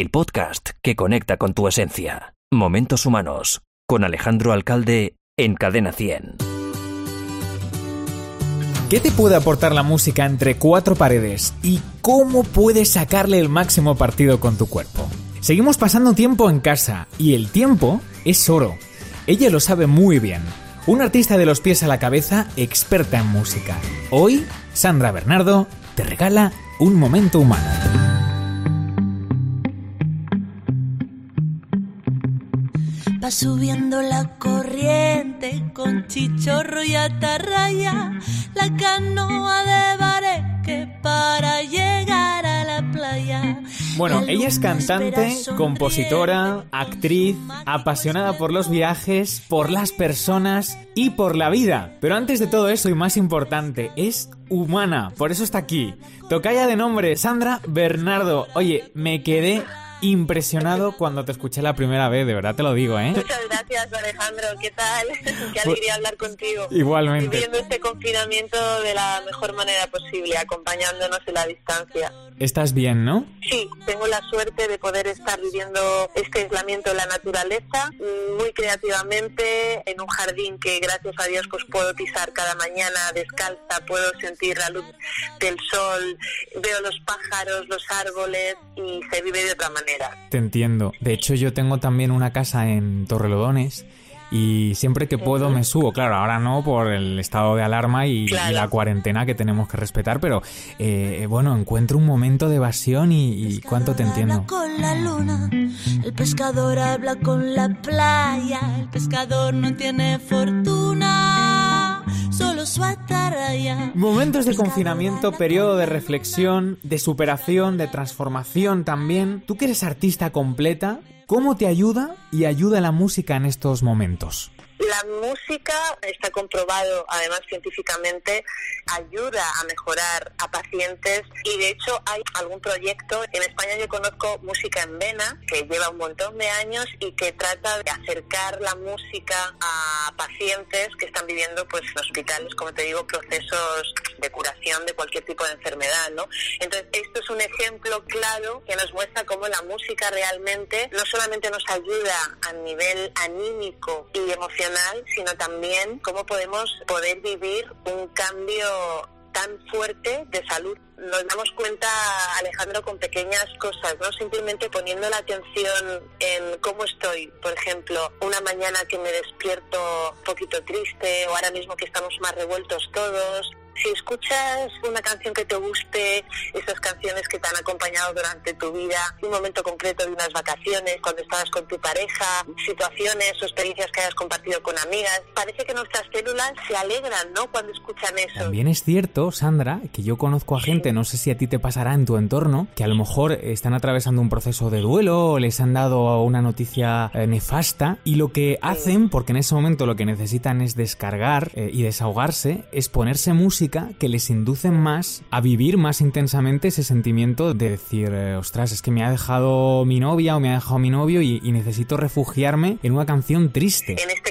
el podcast que conecta con tu esencia. Momentos Humanos, con Alejandro Alcalde en Cadena 100. ¿Qué te puede aportar la música entre cuatro paredes y cómo puedes sacarle el máximo partido con tu cuerpo? Seguimos pasando tiempo en casa y el tiempo es oro. Ella lo sabe muy bien. Un artista de los pies a la cabeza, experta en música. Hoy, Sandra Bernardo te regala un momento humano. Va subiendo la corriente con chichorro y atarraya, la canoa de bareque para llegar a la playa. Bueno, La ella es cantante, compositora, actriz, apasionada por los viajes, por las personas y por la vida. Pero antes de todo eso y más importante, es humana, por eso está aquí. Tocaya de nombre, Sandra Bernardo. Oye, me quedé impresionado cuando te escuché la primera vez, de verdad te lo digo, ¿eh? Muchas gracias, Alejandro. ¿Qué tal? Qué alegría hablar contigo. Igualmente. Viviendo este confinamiento de la mejor manera posible, acompañándonos en la distancia. Estás bien, ¿no? Sí, tengo la suerte de poder estar viviendo este aislamiento en la naturaleza, muy creativamente, en un jardín que gracias a Dios pues puedo pisar cada mañana descalza, puedo sentir la luz del sol, veo los pájaros, los árboles y se vive de otra manera. Te entiendo. De hecho, yo tengo también una casa en Torrelodones y siempre que puedo me subo. Claro, ahora no por el estado de alarma y, Claro. y la cuarentena que tenemos que respetar, pero eh, bueno, encuentro un momento de evasión y, y cuánto te entiendo. Con la luna, el pescador habla con la playa, el pescador no tiene fortuna, solo su atarraya. Momentos de confinamiento, periodo de reflexión, de superación, de transformación también. Tú que eres artista completa, ¿cómo te ayuda y ayuda la música en estos momentos? La música está comprobado, además científicamente, ayuda a mejorar a pacientes y de hecho hay algún proyecto, en España yo conozco Música en Vena, que lleva un montón de años y que trata de acercar la música a pacientes que están viviendo pues en hospitales, como te digo, procesos de curación de cualquier tipo de enfermedad, ¿no? Entonces, esto es un ejemplo claro que nos muestra cómo la música realmente no solamente nos ayuda a nivel anímico y emocional, sino también cómo podemos poder vivir un cambio tan fuerte de salud. Nos damos cuenta, Alejandro, con pequeñas cosas, ¿no? Simplemente poniendo la atención en cómo estoy. Por ejemplo, una mañana que me despierto un poquito triste o ahora mismo que estamos más revueltos todos. Si escuchas una canción que te guste, esas canciones que te han acompañado durante tu vida, un momento concreto de unas vacaciones, cuando estabas con tu pareja, situaciones o experiencias que hayas compartido con amigas, parece que nuestras células se alegran, ¿no? Cuando escuchan eso. También es cierto, Sandra, que yo conozco a gente, no sé si a ti te pasará en tu entorno, que a lo mejor están atravesando un proceso de duelo o les han dado una noticia eh, nefasta y lo que hacen, porque en ese momento lo que necesitan es descargar eh, y desahogarse, es ponerse música que les induce más a vivir más intensamente ese sentimiento de decir, eh, ostras, es que me ha dejado mi novia o me ha dejado mi novio y, necesito refugiarme en una canción triste. Este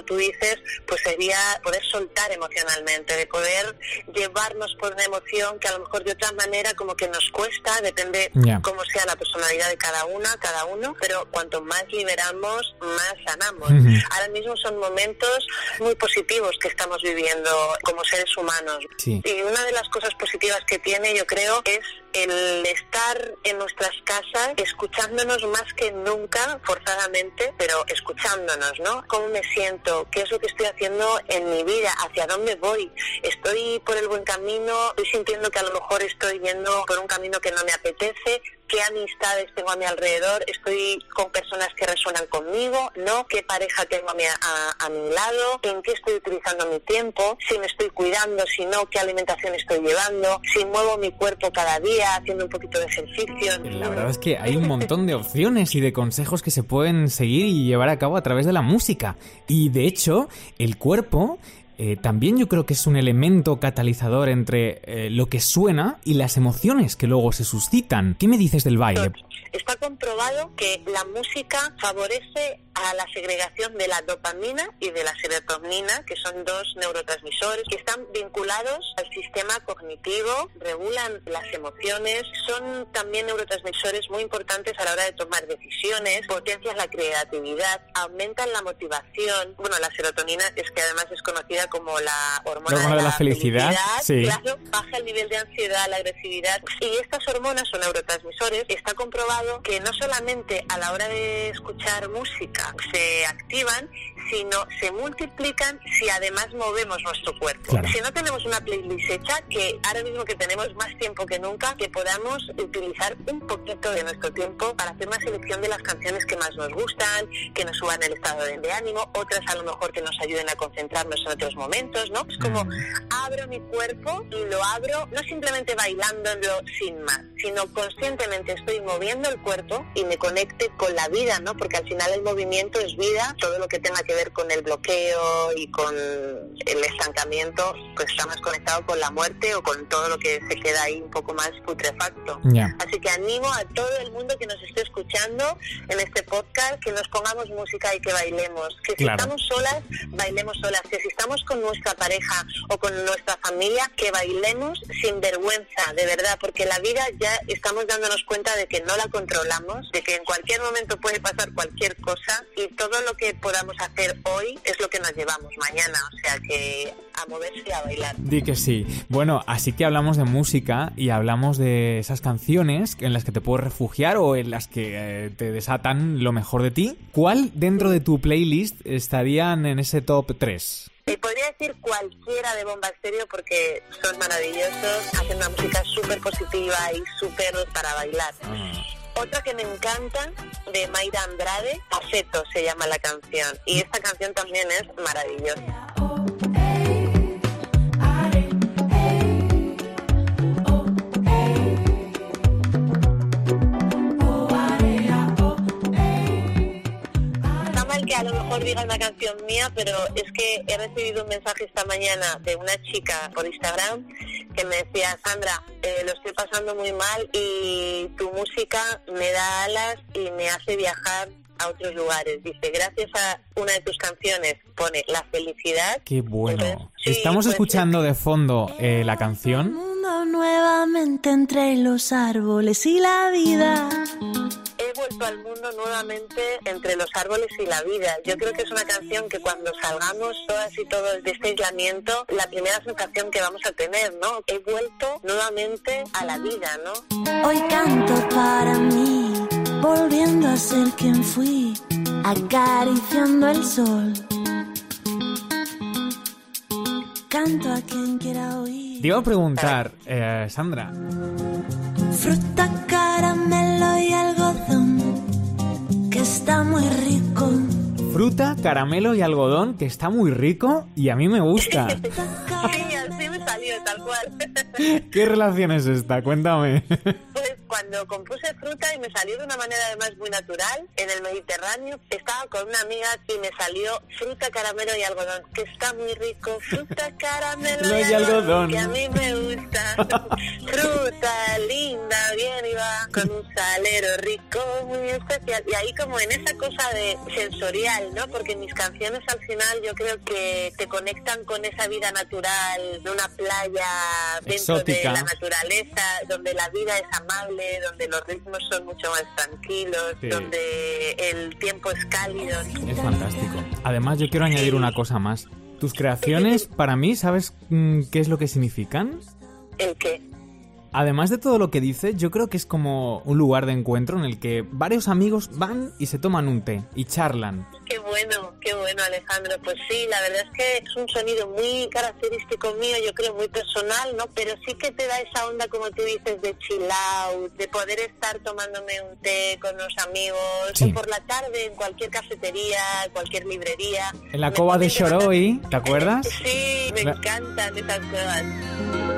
como tú dices, pues sería poder soltar emocionalmente, de poder llevarnos por una emoción que a lo mejor de otra manera como que nos cuesta, depende Ya. cómo sea la personalidad de cada una, cada uno, pero cuanto más liberamos, más sanamos. Ahora mismo son momentos muy positivos que estamos viviendo como seres humanos. Sí. Y una de las cosas positivas que tiene, yo creo, es el estar en nuestras casas escuchándonos más que nunca, forzadamente, pero escuchándonos, ¿no? ¿Cómo me siento? ¿Qué es lo que estoy haciendo en mi vida? ¿Hacia dónde voy? ¿Estoy por el buen camino? ¿Estoy sintiendo que a lo mejor estoy yendo por un camino que no me apetece? Qué amistades tengo a mi alrededor, estoy con personas que resuenan conmigo, ¿no? ¿Qué pareja tengo a mi, a, mi lado? ¿En qué estoy utilizando mi tiempo? Si me estoy cuidando, si no, qué alimentación estoy llevando, si muevo mi cuerpo cada día haciendo un poquito de ejercicio. La verdad es que hay un montón de opciones y de consejos que se pueden seguir y llevar a cabo a través de la música. Y de hecho, el cuerpo eh, también yo creo que es un elemento catalizador entre eh, lo que suena y las emociones que luego se suscitan. ¿Qué me dices del baile? Está comprobado que la música favorece a la segregación de la dopamina y de la serotonina, que son dos neurotransmisores que están vinculados al sistema cognitivo, regulan las emociones, son también neurotransmisores muy importantes a la hora de tomar decisiones, potencian la creatividad, aumentan la motivación. Bueno, la serotonina es que además es conocida como la hormona, de, la, felicidad, claro, baja el nivel de ansiedad, la agresividad y estas hormonas o neurotransmisores está comprobado que no solamente a la hora de escuchar música se activan, sino se multiplican si además movemos nuestro cuerpo. Si no tenemos una playlist hecha, que ahora mismo que tenemos más tiempo que nunca, que podamos utilizar un poquito de nuestro tiempo para hacer una selección de las canciones que más nos gustan, que nos suban el estado de ánimo, otras a lo mejor que nos ayuden a concentrarnos en otros momentos, ¿no? Es como mm. abro mi cuerpo y lo abro no simplemente bailándolo sin más, sino conscientemente estoy moviendo el cuerpo y me conecte con la vida, ¿no? Porque al final el movimiento es vida, todo lo que tenga que ver con el bloqueo y con el estancamiento, pues está más conectado con la muerte o con todo lo que se queda ahí un poco más putrefacto. Así que animo a todo el mundo que nos esté escuchando en este podcast que nos pongamos música y que bailemos. Que si estamos solas, bailemos solas. Que si estamos con nuestra pareja o con nuestra familia, que bailemos sin vergüenza, de verdad, porque la vida ya estamos dándonos cuenta de que no la controlamos, de que en cualquier momento puede pasar cualquier cosa y todo lo que podamos hacer hoy es lo que nos llevamos mañana. O sea que a moverse y a bailar. Di que sí. Bueno, así que hablamos de música y hablamos de esas canciones en las que te puedes refugiar o en las que eh, te desatan lo mejor de ti. ¿Cuál dentro de tu playlist estarían en ese top 3? Y podría decir cualquiera de Bomba Estéreo porque son maravillosos, hacen una música súper positiva y súper para bailar. Ah. Otra que me encanta, de Mayra Andrade, Aceto se llama la canción. Y esta canción también es maravillosa. que a lo mejor diga una canción mía, pero es que he recibido un mensaje esta mañana de una chica por Instagram que me decía, Sandra, eh, lo estoy pasando muy mal y tu música me da alas y me hace viajar a otros lugares. Dice, gracias a una de tus canciones pone la felicidad. Qué bueno. Estamos pues, escuchando de fondo eh, la canción. nuevamente entre los árboles y la vida he vuelto al mundo nuevamente entre los árboles y la vida. Yo creo que es una canción que cuando salgamos todas y todos de este aislamiento, la primera sensación que vamos a tener, ¿no? He vuelto nuevamente a la vida, ¿no? Hoy canto para mí, volviendo a ser quien fui, acariciando el sol. Canto a quien quiera oír. Te iba a preguntar, eh, Sandra. Fruta, caramelo y algodón, que está muy rico. Fruta, caramelo y algodón, que está muy rico y a mí me gusta. sí, así me salió, tal cual. ¿Qué relación es esta? Cuéntame. Cuando compuse fruta y me salió de una manera además muy natural, en el Mediterráneo, estaba con una amiga y me salió fruta, caramelo y algodón, que está muy rico. Fruta, caramelo y, algodón, que a mí me gusta. fruta, linda, bien y va, con un salero rico, muy especial. Y ahí como en esa cosa de sensorial, ¿no? Porque mis canciones al final yo creo que te conectan con esa vida natural, de una playa dentro de la naturaleza, donde la vida es amable donde los ritmos son mucho más tranquilos, donde el tiempo es cálido. Es fantástico. Además, yo quiero añadir una cosa más. Tus creaciones, para mí, ¿sabes mm, qué es lo que significan? ¿El qué? Además de todo lo que dice, yo creo que es como un lugar de encuentro en el que varios amigos van y se toman un té y charlan. Qué bueno, qué bueno Alejandro. Pues sí, la verdad es que es un sonido muy característico mío, yo creo muy personal, ¿no? Pero sí que te da esa onda, como tú dices, de chill out, de poder estar tomándome un té con los amigos, o por la tarde en cualquier cafetería, cualquier librería. En la cova de Shoroi, ¿te acuerdas? Sí, me encantan esas cosas.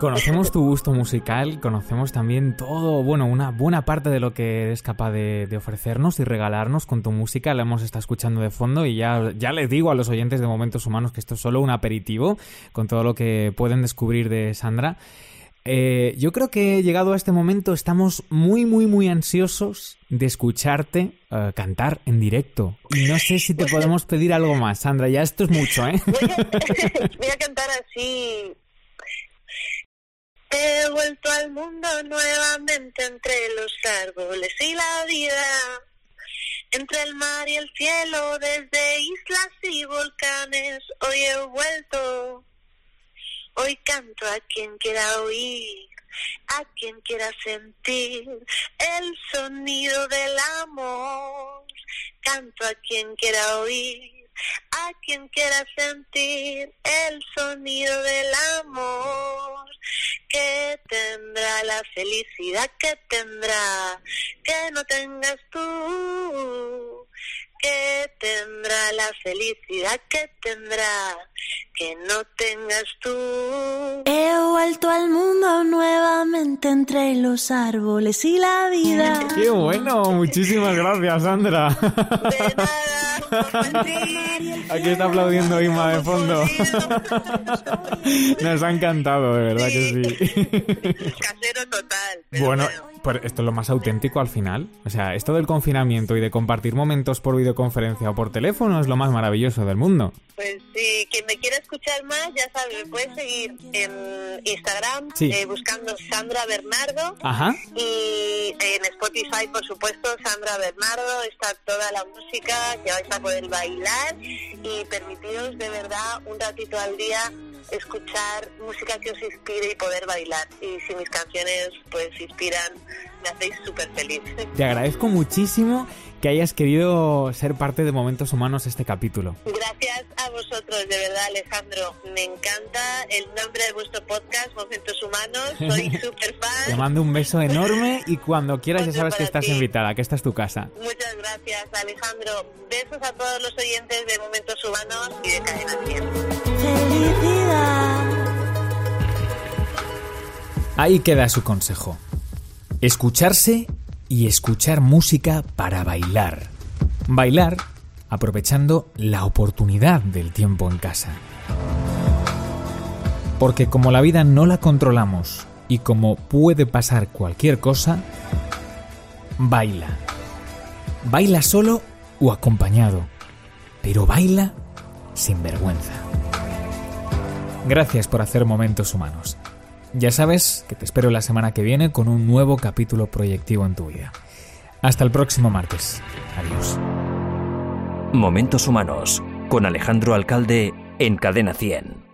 Conocemos tu gusto musical, conocemos también todo, bueno, una buena parte de lo que eres capaz de, ofrecernos y regalarnos con tu música. La hemos estado escuchando de fondo y ya, ya les digo a los oyentes de Momentos Humanos que esto es solo un aperitivo con todo lo que pueden descubrir de Sandra. eh, yo creo que llegado a este momento estamos muy, muy, muy ansiosos de escucharte eh, cantar en directo. Y no sé si te podemos pedir algo más, Sandra. Ya esto es mucho, ¿eh? Voy a, cantar así. Vuelto al mundo nuevamente entre los árboles y la vida. Entre el mar y el cielo, desde islas y volcanes, hoy he vuelto Hoy canto a quien quiera oír, a quien quiera sentir el sonido del amor. Canto a quien quiera oír, a quien quiera sentir el sonido del amor. Que tendrá la felicidad que tendrá, que no tengas tú que tendrá la felicidad que tendrá que no tengas tú. He vuelto al mundo nuevamente entre los árboles y la vida. ¡Qué bueno! Muchísimas gracias, Sandra. De nada. Aquí está aplaudiendo Ima de fondo. Nos ha encantado, de verdad que sí. Casero total. Bueno, esto es lo más auténtico al final. O sea, esto del confinamiento y de compartir momentos por videoconferencia o por teléfono es lo más maravilloso del mundo. Pues sí, quien me quiera escuchar más, ya sabe, me puede seguir en Instagram eh, buscando Sandra Bernardo. Ajá. Y en Spotify, por supuesto, Sandra Bernardo, está toda la música que vais a poder bailar y permitiros de verdad un ratito al día escuchar música que os inspire y poder bailar. Y si mis canciones pues inspiran, me hacéis súper feliz. Te agradezco muchísimo que hayas querido ser parte de Momentos Humanos este capítulo. Gracias vosotros, de verdad, Alejandro. Me encanta el nombre de vuestro podcast, Momentos Humanos. Soy súper fan. Te mando un beso enorme y cuando quieras ya sabes que estás invitada, que esta es tu casa. Muchas gracias, Alejandro. Besos a todos los oyentes de Momentos Humanos y de Cadena 100. Felicidad. Ahí queda su consejo. Escucharse y escuchar música para bailar. Bailar aprovechando la oportunidad del tiempo en casa. Porque como la vida no la controlamos y como puede pasar cualquier cosa, baila. Baila solo o acompañado, pero baila sin vergüenza. Gracias por hacer momentos humanos. Ya sabes que te espero la semana que viene con un nuevo capítulo proyectivo en tu vida. Hasta el próximo martes. Adiós. Momentos Humanos con Alejandro Alcalde en Cadena 100.